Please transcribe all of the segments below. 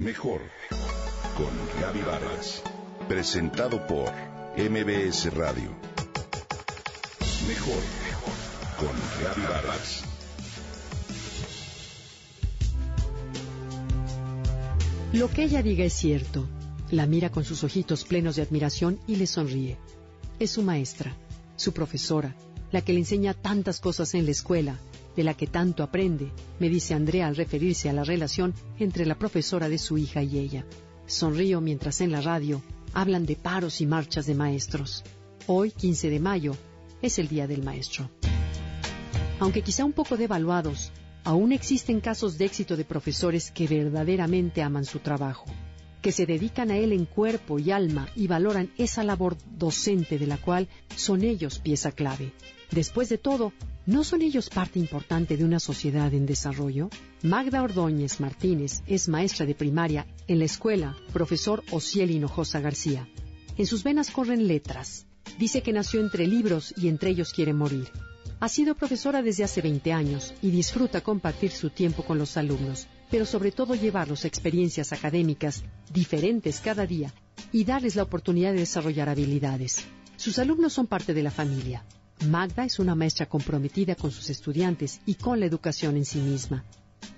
Mejor con Gaby Vargas. Presentado por MBS Radio. Mejor con Gaby Vargas. Lo que ella diga es cierto. La mira con sus ojitos plenos de admiración y le sonríe. Es su maestra, su profesora, la que le enseña tantas cosas en la escuela, de la que tanto aprende, me dice Andrea al referirse a la relación entre la profesora de su hija y ella. Sonrío mientras en la radio hablan de paros y marchas de maestros. Hoy, 15 de mayo, es el Día del Maestro. Aunque quizá un poco devaluados, aún existen casos de éxito de profesores que verdaderamente aman su trabajo, que se dedican a él en cuerpo y alma y valoran esa labor docente de la cual son ellos pieza clave. Después de todo, ¿no son ellos parte importante de una sociedad en desarrollo? Magda Ordóñez Martínez es maestra de primaria en la escuela Profesor Ociel Hinojosa García. En sus venas corren letras. Dice que nació entre libros y entre ellos quiere morir. Ha sido profesora desde hace 20 años y disfruta compartir su tiempo con los alumnos, pero sobre todo llevarlos a experiencias académicas diferentes cada día y darles la oportunidad de desarrollar habilidades. Sus alumnos son parte de la familia. Magda es una maestra comprometida con sus estudiantes y con la educación en sí misma.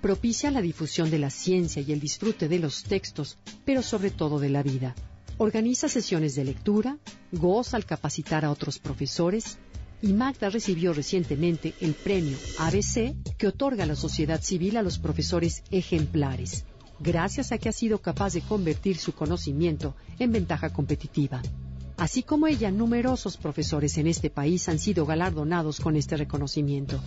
Propicia la difusión de la ciencia y el disfrute de los textos, pero sobre todo de la vida. Organiza sesiones de lectura, goza al capacitar a otros profesores, y Magda recibió recientemente el premio ABC que otorga la sociedad civil a los profesores ejemplares, gracias a que ha sido capaz de convertir su conocimiento en ventaja competitiva. Así como ella, numerosos profesores en este país han sido galardonados con este reconocimiento.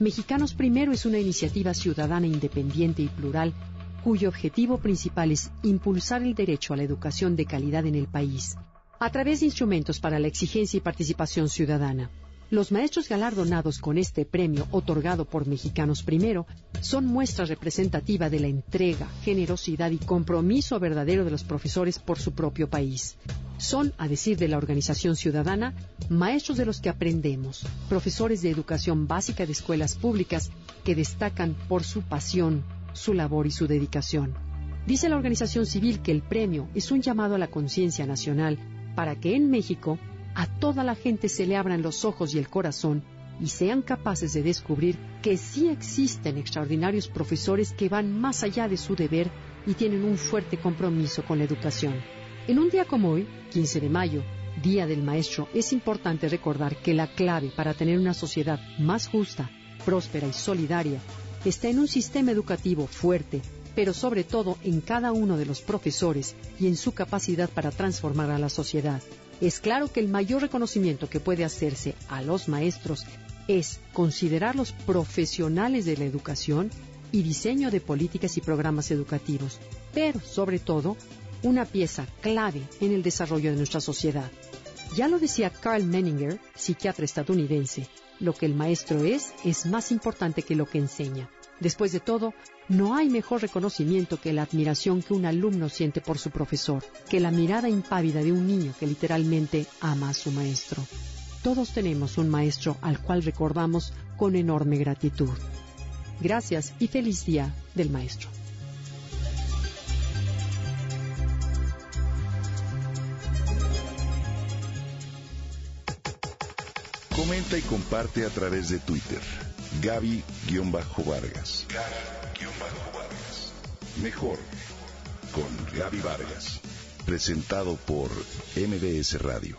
Mexicanos Primero es una iniciativa ciudadana independiente y plural cuyo objetivo principal es impulsar el derecho a la educación de calidad en el país, a través de instrumentos para la exigencia y participación ciudadana. Los maestros galardonados con este premio otorgado por Mexicanos Primero son muestra representativa de la entrega, generosidad y compromiso verdadero de los profesores por su propio país. Son, a decir de la organización ciudadana, maestros de los que aprendemos, profesores de educación básica de escuelas públicas que destacan por su pasión, su labor y su dedicación. Dice la organización civil que el premio es un llamado a la conciencia nacional para que en México a toda la gente se le abran los ojos y el corazón y sean capaces de descubrir que sí existen extraordinarios profesores que van más allá de su deber y tienen un fuerte compromiso con la educación. En un día como hoy, 15 de mayo, Día del Maestro, es importante recordar que la clave para tener una sociedad más justa, próspera y solidaria está en un sistema educativo fuerte, pero sobre todo en cada uno de los profesores y en su capacidad para transformar a la sociedad. Es claro que el mayor reconocimiento que puede hacerse a los maestros es considerarlos profesionales de la educación y diseño de políticas y programas educativos, pero sobre todo una pieza clave en el desarrollo de nuestra sociedad. Ya lo decía Carl Menninger, psiquiatra estadounidense, lo que el maestro es es más importante que lo que enseña. Después de todo, no hay mejor reconocimiento que la admiración que un alumno siente por su profesor, que la mirada impávida de un niño que literalmente ama a su maestro. Todos tenemos un maestro al cual recordamos con enorme gratitud. Gracias y feliz día del maestro. Comenta y comparte a través de Twitter. Gaby-Vargas. Gaby-Vargas. Mejor con Gaby Vargas. Presentado por MBS Radio.